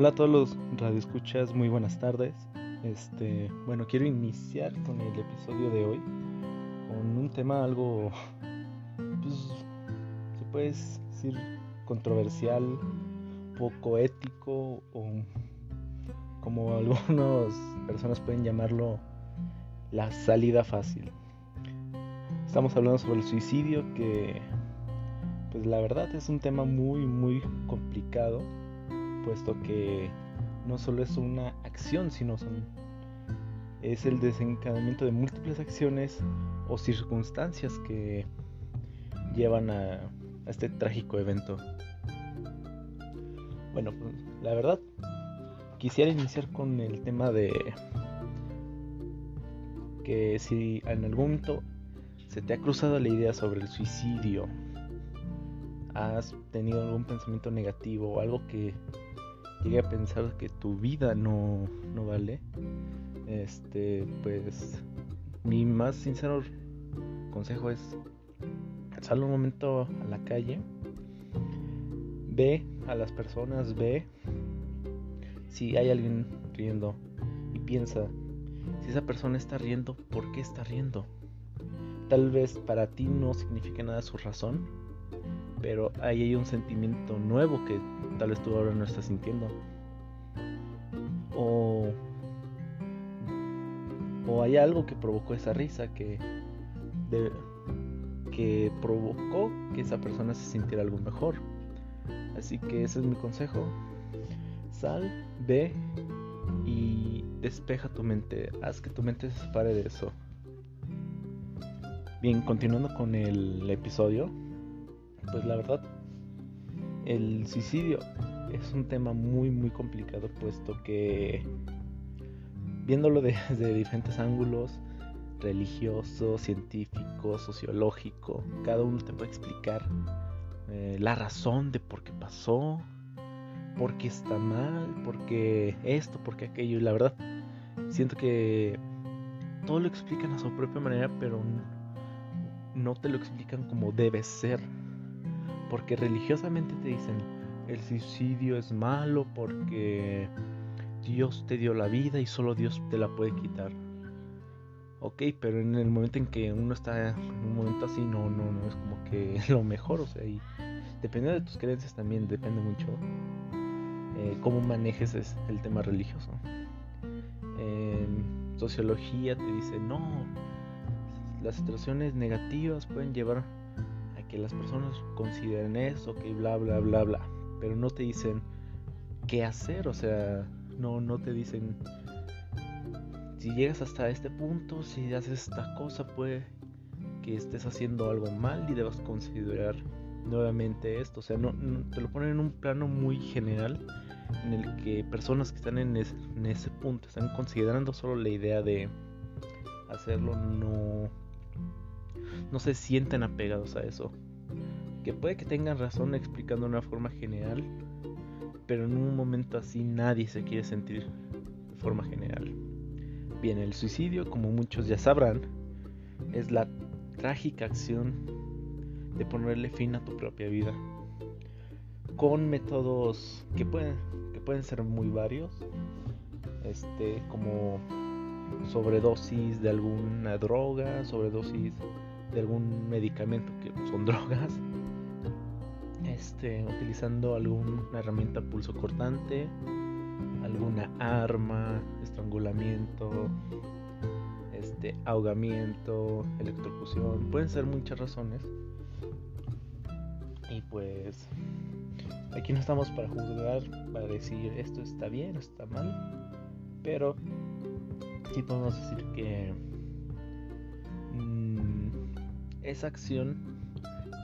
Hola a todos los radioescuchas, muy buenas tardes. Este, bueno, quiero iniciar con el episodio de hoy con un tema algo pues se puede decir controversial, poco ético o como algunas personas pueden llamarlo la salida fácil. Estamos hablando sobre el suicidio que pues la verdad es un tema muy muy complicado puesto que no solo es una acción, sino son, es el desencadenamiento de múltiples acciones o circunstancias que llevan a, a este trágico evento. Bueno, pues, la verdad, quisiera iniciar con el tema de que si en algún momento se te ha cruzado la idea sobre el suicidio, has tenido algún pensamiento negativo o algo que llegue a pensar que tu vida no, no vale, este, pues mi más sincero consejo es sal un momento a la calle, ve a las personas, ve si hay alguien riendo y piensa, si esa persona está riendo, ¿por qué está riendo? Tal vez para ti no signifique nada su razón, pero ahí hay un sentimiento nuevo que tal vez tú ahora no estás sintiendo. O, o hay algo que provocó esa risa que, que provocó que esa persona se sintiera algo mejor. Así que ese es mi consejo. Sal, ve y despeja tu mente. Haz que tu mente se separe de eso. Bien, continuando con el episodio pues la verdad, el suicidio es un tema muy muy complicado puesto que viéndolo desde diferentes ángulos, religioso, científico, sociológico, cada uno te puede explicar eh, la razón de por qué pasó, por qué está mal, por qué esto, por qué aquello. Y la verdad, siento que todo lo explican a su propia manera, pero no te lo explican como debe ser. Porque religiosamente te dicen, el suicidio es malo porque Dios te dio la vida y solo Dios te la puede quitar. Ok, pero en el momento en que uno está en un momento así, no, no, no es como que lo mejor, o sea, y dependiendo de tus creencias también depende mucho eh, cómo manejes el tema religioso. Sociología te dice, no, las situaciones negativas pueden llevar que las personas consideren eso, que bla, bla, bla, bla. Pero no te dicen qué hacer, o sea, no, no te dicen si llegas hasta este punto, si haces esta cosa, puede que estés haciendo algo mal y debas considerar nuevamente esto. O sea, no, te lo ponen en un plano muy general en el que personas que están en, en ese punto están considerando solo la idea de hacerlo, no no se sienten apegados a eso. Que puede que tengan razón explicando de una forma general, pero en un momento así nadie se quiere sentir de forma general. Bien, el suicidio, como muchos ya sabrán, es la trágica acción de ponerle fin a tu propia vida. Con métodos que pueden, que pueden ser muy varios, este, como sobredosis de alguna droga, sobredosis de algún medicamento que son drogas, este, utilizando alguna herramienta pulso cortante, alguna arma, estrangulamiento, este, ahogamiento, electrocución, pueden ser muchas razones. Y pues aquí no estamos para juzgar, para decir esto está bien, está mal, pero sí podemos decir que esa acción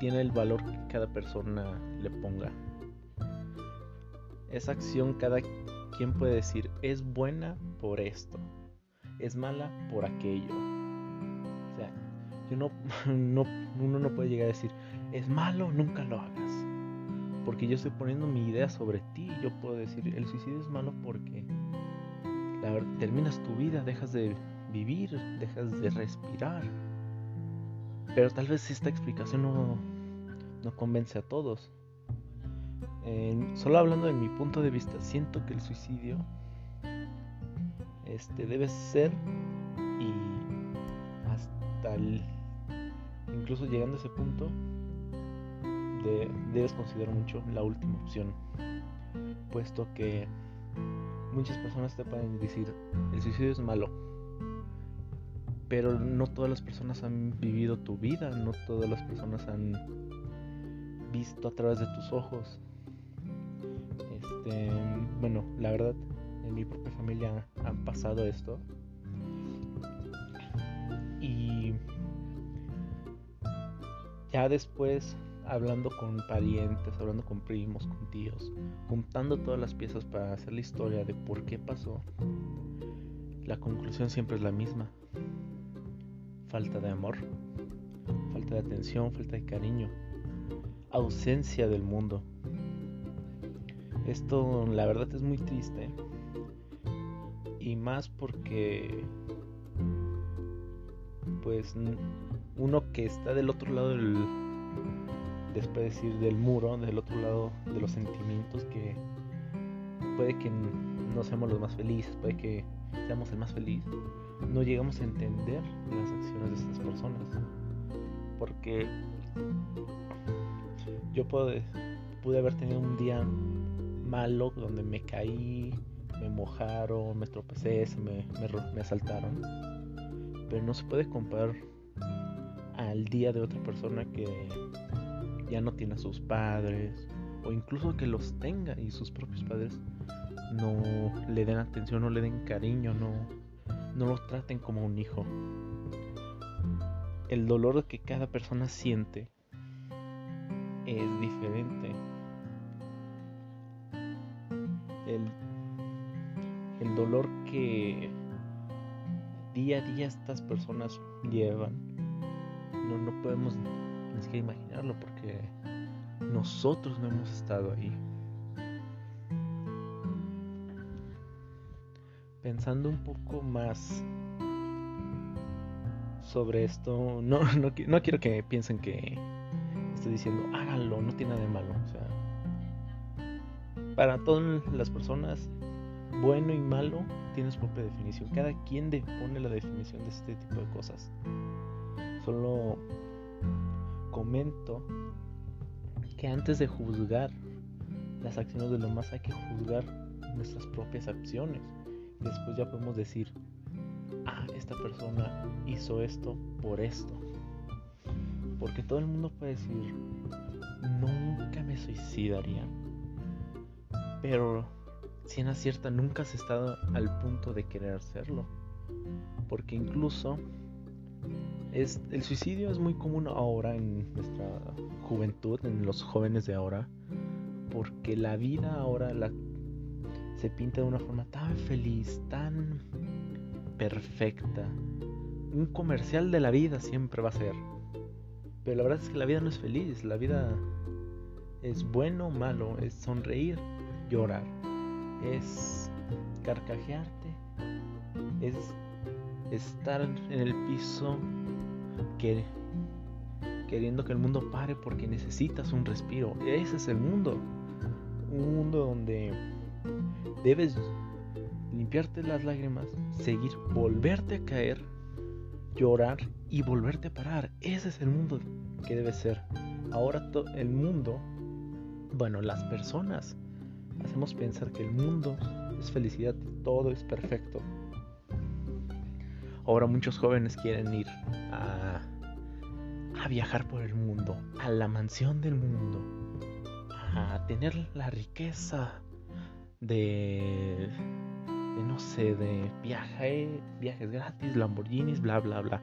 tiene el valor que cada persona le ponga. Esa acción cada quien puede decir es buena por esto, es mala por aquello. O sea, yo no, no, uno no puede llegar a decir es malo, nunca lo hagas. Porque yo estoy poniendo mi idea sobre ti. Yo puedo decir el suicidio es malo porque la, terminas tu vida, dejas de vivir, dejas de respirar pero tal vez esta explicación no, no convence a todos. solo hablando de mi punto de vista, siento que el suicidio este debe ser y hasta el incluso llegando a ese punto debes considerar mucho la última opción puesto que muchas personas te pueden decir el suicidio es malo pero no todas las personas han vivido tu vida no todas las personas han visto a través de tus ojos este bueno la verdad en mi propia familia han pasado esto y ya después hablando con parientes, hablando con primos, con tíos, juntando todas las piezas para hacer la historia de por qué pasó, la conclusión siempre es la misma. Falta de amor, falta de atención, falta de cariño, ausencia del mundo. Esto la verdad es muy triste. Y más porque pues uno que está del otro lado del después decir del muro, del otro lado de los sentimientos que puede que no seamos los más felices, puede que seamos el más feliz, no llegamos a entender las acciones de estas personas. Porque yo pude, pude haber tenido un día malo donde me caí, me mojaron, me tropecé, me, me, me asaltaron. Pero no se puede comparar al día de otra persona que ya no tiene a sus padres o incluso que los tenga y sus propios padres no le den atención, no le den cariño, no, no lo traten como un hijo. El dolor que cada persona siente es diferente. El, el dolor que día a día estas personas llevan, no, no podemos Tienes que imaginarlo porque nosotros no hemos estado ahí. Pensando un poco más sobre esto, no, no, quiero que piensen que estoy diciendo háganlo, no tiene nada de malo. O sea, para todas las personas, bueno y malo tiene su propia definición. Cada quien pone la definición de este tipo de cosas. Solo comento que antes de juzgar las acciones de los demás hay que juzgar nuestras propias acciones. Después ya podemos decir, ah, esta persona hizo esto por esto. Porque todo el mundo puede decir, nunca me suicidaría. Pero si en acierta nunca has estado al punto de querer hacerlo. Porque incluso el suicidio es muy común ahora en nuestra juventud, en los jóvenes de ahora, porque la vida ahora la, se pinta de una forma tan feliz, tan perfecta. Un comercial de la vida siempre va a ser. Pero la verdad es que la vida no es feliz, la vida es bueno o malo, es sonreír, llorar, es carcajearte, es estar en el piso queriendo que el mundo pare porque necesitas un respiro. Ese es el mundo. Un mundo donde debes limpiarte las lágrimas, seguir, volverte a caer, llorar y volverte a parar. Ese es el mundo que debe ser. Ahora el mundo, bueno, las personas, hacemos pensar que el mundo es felicidad, todo es perfecto. Ahora muchos jóvenes quieren ir a, viajar por el mundo, a la mansión del mundo, a tener la riqueza de, no sé, de viaje, viajes gratis, Lamborghinis, bla, bla, bla.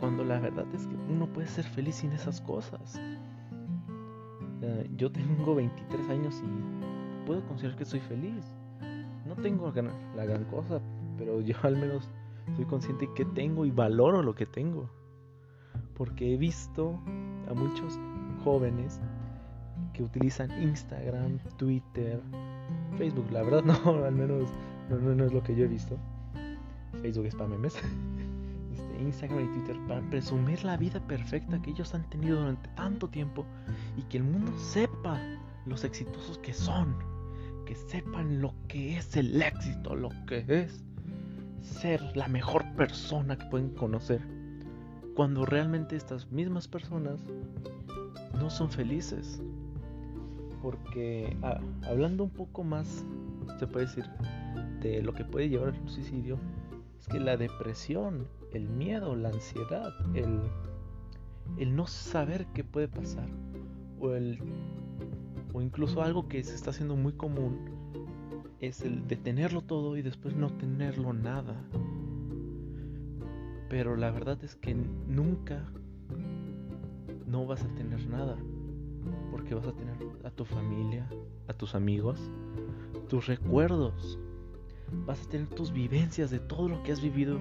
Cuando la verdad es que uno puede ser feliz sin esas cosas. yo tengo 23 años y puedo considerar que soy feliz. No tengo la gran cosa, pero yo al menos soy consciente que tengo y valoro lo que tengo. Porque he visto a muchos jóvenes que utilizan Instagram, Twitter, Facebook. La verdad no, al menos no, es lo que yo he visto. Facebook es para memes. Este, Instagram y Twitter para presumir la vida perfecta que ellos han tenido durante tanto tiempo y que el mundo sepa los exitosos que son, que sepan lo que es el éxito, lo que es ser la mejor persona que pueden conocer, cuando realmente estas mismas personas no son felices. Porque ah, hablando un poco más, se puede decir, de lo que puede llevar al suicidio, es que la depresión, el miedo, la ansiedad, el, el no saber qué puede pasar, o, el, o incluso algo que se está haciendo muy común, es el de tenerlo todo y después no tenerlo nada. Pero la verdad es que nunca no vas a tener nada. Porque vas a tener a tu familia, a tus amigos, tus recuerdos. Vas a tener tus vivencias de todo lo que has vivido.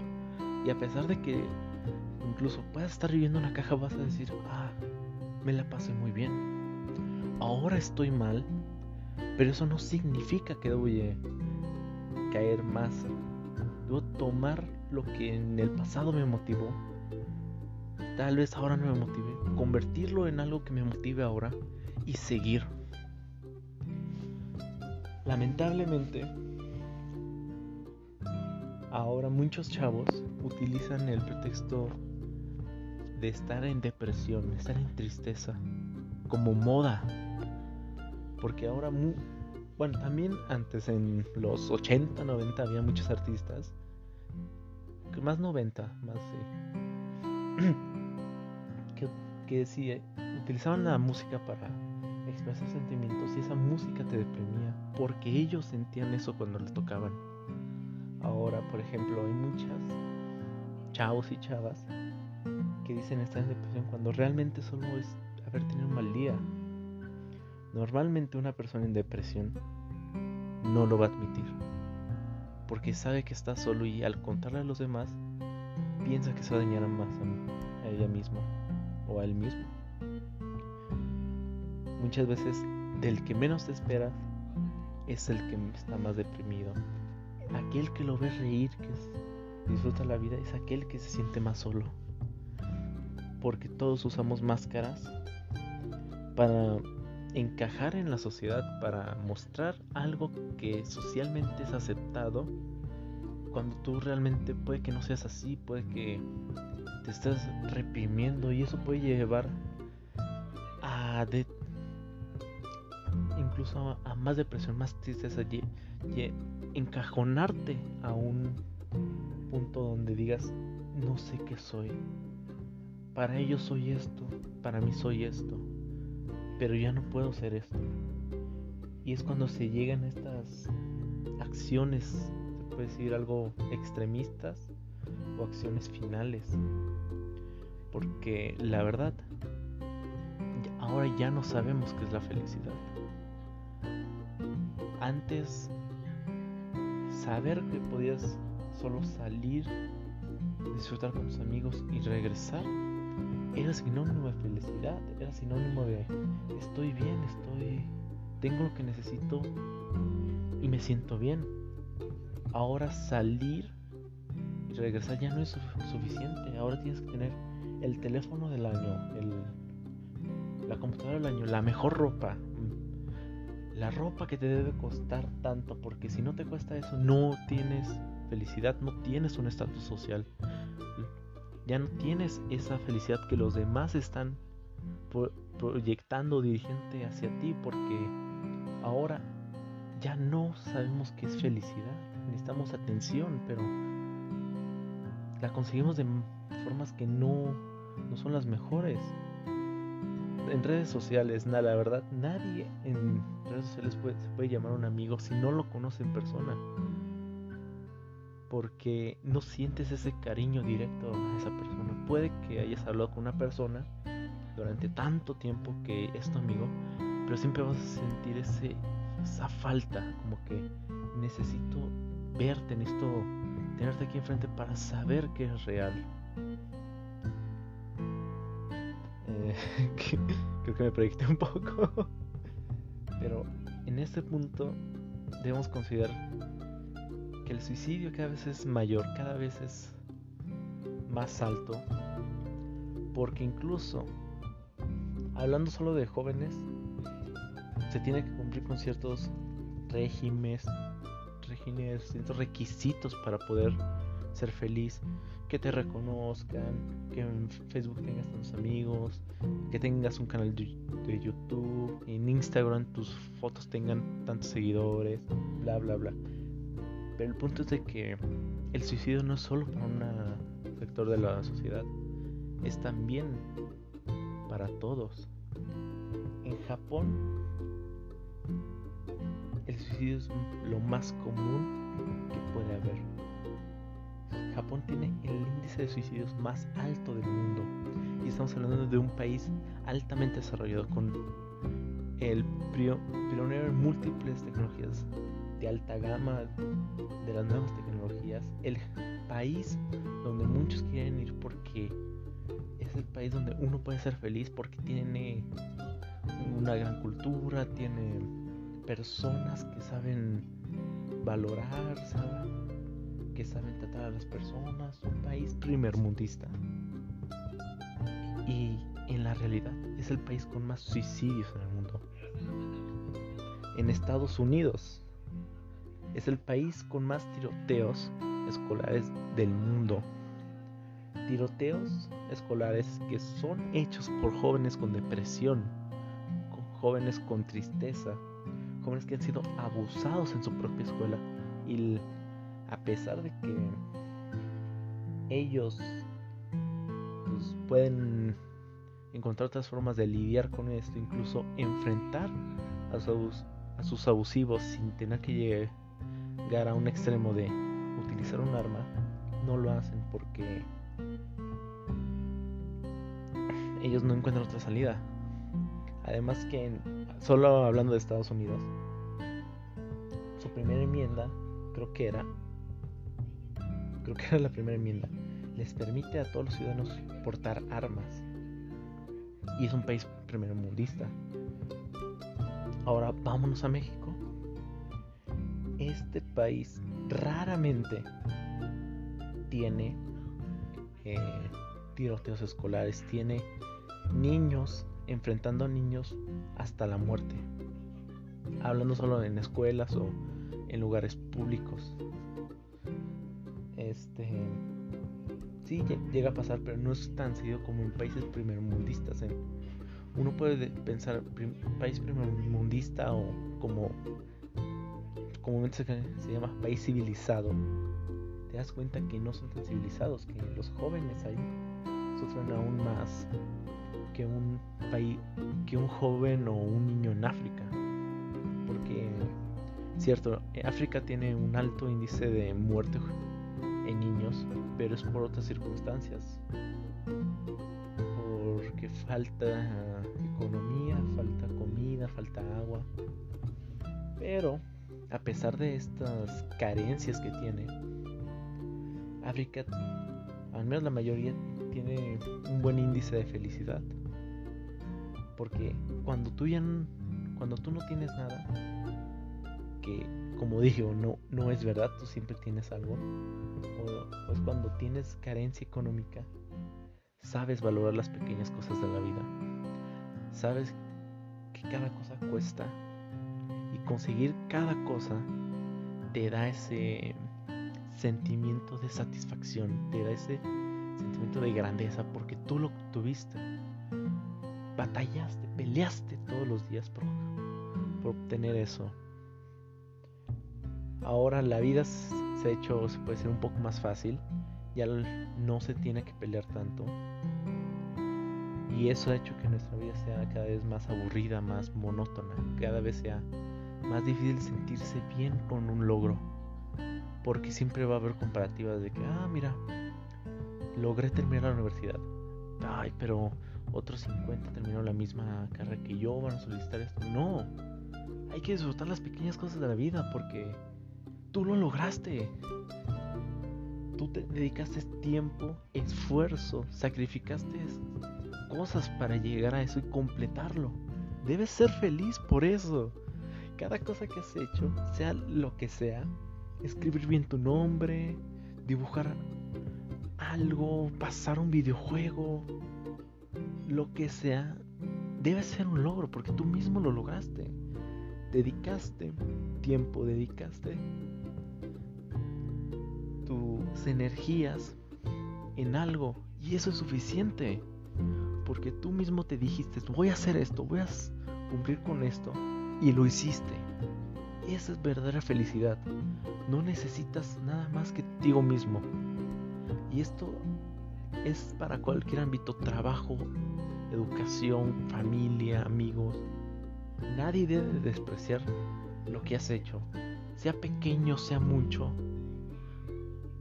Y a pesar de que incluso puedas estar viviendo una caja, vas a decir, ah, me la pasé muy bien. Ahora estoy mal, pero eso no significa que debo caer más. Debo tomar lo que en el pasado me motivó. Tal vez ahora no me motive. Convertirlo en algo que me motive ahora y seguir. Lamentablemente, ahora muchos chavos utilizan el pretexto de estar en depresión, estar en tristeza, como moda porque ahora, bueno, también antes en los 80, 90 había muchos artistas, más 90, más sí, que, que sí, eh, utilizaban la música para expresar sentimientos y esa música te deprimía porque ellos sentían eso cuando les tocaban. Ahora, por ejemplo, hay muchas chavos y chavas que dicen estar en depresión cuando realmente solo es haber tenido un mal día Normalmente una persona en depresión no lo va a admitir, porque sabe que está solo y al contarle a los demás, piensa que se va a dañar más a, ella misma o a él mismo. Muchas veces del que menos te esperas es el que está más deprimido. Aquel que lo ve reír, que disfruta la vida, es aquel que se siente más solo. Porque todos usamos máscaras para encajar en la sociedad, para mostrar algo que socialmente es aceptado, cuando tú realmente puede que no seas así, puede que te estés reprimiendo y eso puede llevar a de, a, más depresión, más tristeza, y, y encajonarte a un punto donde digas no sé qué soy. Para ellos soy esto, para mí soy esto pero ya no puedo ser esto. Y es cuando se llegan estas acciones, se puede decir algo extremistas o acciones finales. Porque la verdad, ahora ya no sabemos qué es la felicidad. Antes, saber que podías solo salir, disfrutar con tus amigos y regresar era sinónimo de felicidad, era sinónimo de estoy bien, estoy, tengo lo que necesito y me siento bien. Ahora salir y regresar ya no es suficiente, ahora tienes que tener el teléfono del año, la computadora del año, la mejor ropa, la ropa que te debe costar tanto, porque si no te cuesta eso, no tienes felicidad, no tienes un estatus social ya no tienes esa felicidad que los demás están proyectando dirigente hacia ti porque ahora ya no sabemos qué es felicidad. Necesitamos atención, pero la conseguimos de formas que no, no son las mejores. En redes sociales, nada, la verdad, nadie en redes sociales puede, se puede llamar un amigo si no lo conoce en persona porque no sientes ese cariño directo a esa persona. Puede que hayas hablado con una persona durante tanto tiempo que es tu amigo, pero siempre vas a sentir ese, esa falta, como que necesito verte, necesito tenerte aquí enfrente para saber que es real. Creo que me proyecté un poco, pero en este punto debemos considerar que el suicidio cada vez es mayor, cada vez es más alto, porque incluso, hablando solo de jóvenes, se tiene que cumplir con ciertos regímenes, regímenes, ciertos requisitos para poder ser feliz, que te reconozcan, que en Facebook tengas tantos amigos, que tengas un canal de YouTube, en Instagram tus fotos tengan tantos seguidores, bla bla bla. Pero el punto es de que el suicidio no es solo para un sector de la sociedad, es también para todos. En Japón, el suicidio es lo más común que puede haber. Japón tiene el índice de suicidios más alto del mundo. Y estamos hablando de un país altamente desarrollado con el pionero en múltiples tecnologías de alta gama de las nuevas tecnologías, el país donde muchos quieren ir porque es el país donde uno puede ser feliz porque tiene una gran cultura, tiene personas que saben valorar, que saben tratar a las personas, un país primermundista. Y en la realidad es el país con más suicidios en el mundo. En Estados Unidos es el país con más tiroteos escolares del mundo. Tiroteos escolares que son hechos por jóvenes con depresión, con jóvenes con tristeza, jóvenes que han sido abusados en su propia escuela y a pesar de que ellos pues, pueden encontrar otras formas de lidiar con esto, incluso enfrentar a sus, a sus abusivos sin tener que llegar a un extremo de utilizar un arma, no lo hacen porque ellos no encuentran otra salida. Además que solo hablando de Estados Unidos, su primera enmienda creo que era creo que era la primera enmienda, les permite a todos los ciudadanos portar armas. Y es un país primero mundista. Ahora vámonos a México. Este país raramente tiene eh, tiroteos escolares, tiene niños enfrentando a niños hasta la muerte. Hablando solo en escuelas o en lugares públicos. Este. Sí, llega a pasar, pero no es tan seguido como en países primermundistas. ¿eh? Uno puede pensar país primermundista o como comúnmente se, se llama país civilizado. Te das cuenta que no son tan civilizados, que los jóvenes ahí sufren aún más que un país, que un joven o un niño en África. Porque, cierto, África tiene un alto índice de muerte pero es por otras circunstancias. Porque falta economía, falta comida, falta agua. Pero, a pesar de estas carencias que tiene, África, al menos la mayoría, tiene un buen índice de felicidad. Porque cuando tú ya cuando tú no tienes nada, que como digo, no, no es verdad, tú siempre tienes algo, o pues cuando tienes carencia económica, sabes valorar las pequeñas cosas de la vida. Sabes que cada cosa cuesta y conseguir cada cosa te da ese sentimiento de satisfacción, te da ese sentimiento de grandeza porque tú lo tuviste. Batallaste, peleaste todos los días por obtener eso. Ahora la vida se ha hecho, se puede ser un poco más fácil, ya no se tiene que pelear tanto. Y eso ha hecho que nuestra vida sea cada vez más aburrida, más monótona, cada vez sea más difícil sentirse bien con un logro. Porque siempre va a haber comparativas de que, ah, mira, logré terminar la universidad. Ay, pero otros 50 terminaron la misma carrera que yo, van a solicitar esto. No, hay que disfrutar las pequeñas cosas de la vida porque Tú lo lograste. Tú te dedicaste tiempo, esfuerzo, sacrificaste cosas para llegar a eso y completarlo. Debes ser feliz por eso. Cada cosa que has hecho, sea lo que sea, escribir bien tu nombre, dibujar algo, pasar un videojuego, lo que sea, debe ser un logro porque tú mismo lo lograste. dedicaste tiempo, dedicaste tus energías en algo y eso es suficiente. Porque tú mismo te dijiste, voy a hacer esto, voy a cumplir con esto y lo hiciste. Esa es verdadera felicidad. No necesitas nada más que ti mismo. Y esto es para cualquier ámbito, trabajo, educación, familia, amigos. Nadie debe despreciar lo que has hecho. Sea pequeño, sea mucho.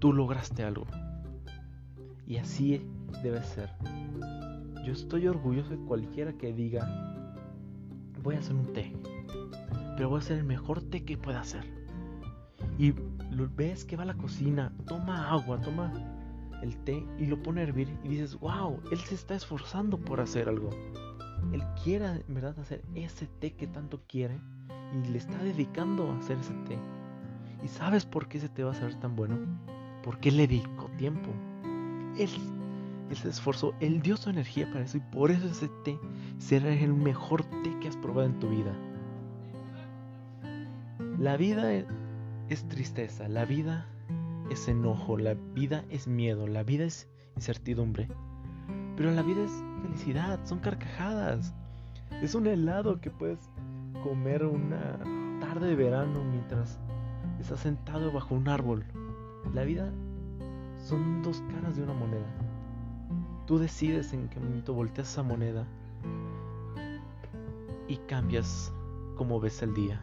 Tú lograste algo. Y así debe ser. Yo estoy orgulloso de cualquiera que diga, voy a hacer un té. Pero voy a hacer el mejor té que pueda hacer. Y ves que va a la cocina, toma agua, toma el té y lo pone a hervir y dices, wow, él se está esforzando por hacer algo. Él quiere en verdad hacer ese té que tanto quiere y le está dedicando a hacer ese té. ¿Y sabes por qué ese té va a ser tan bueno? Porque él le dedicó tiempo. Él, él se esforzó, él dio su energía para eso y por eso ese té será el mejor té que has probado en tu vida. La vida es tristeza, la vida es enojo, la vida es miedo, la vida es incertidumbre. Pero la vida es felicidad, son carcajadas. Es un helado que puedes comer una tarde de verano mientras estás sentado bajo un árbol. La vida son dos caras de una moneda. Tú decides en qué momento volteas esa moneda y cambias como ves el día.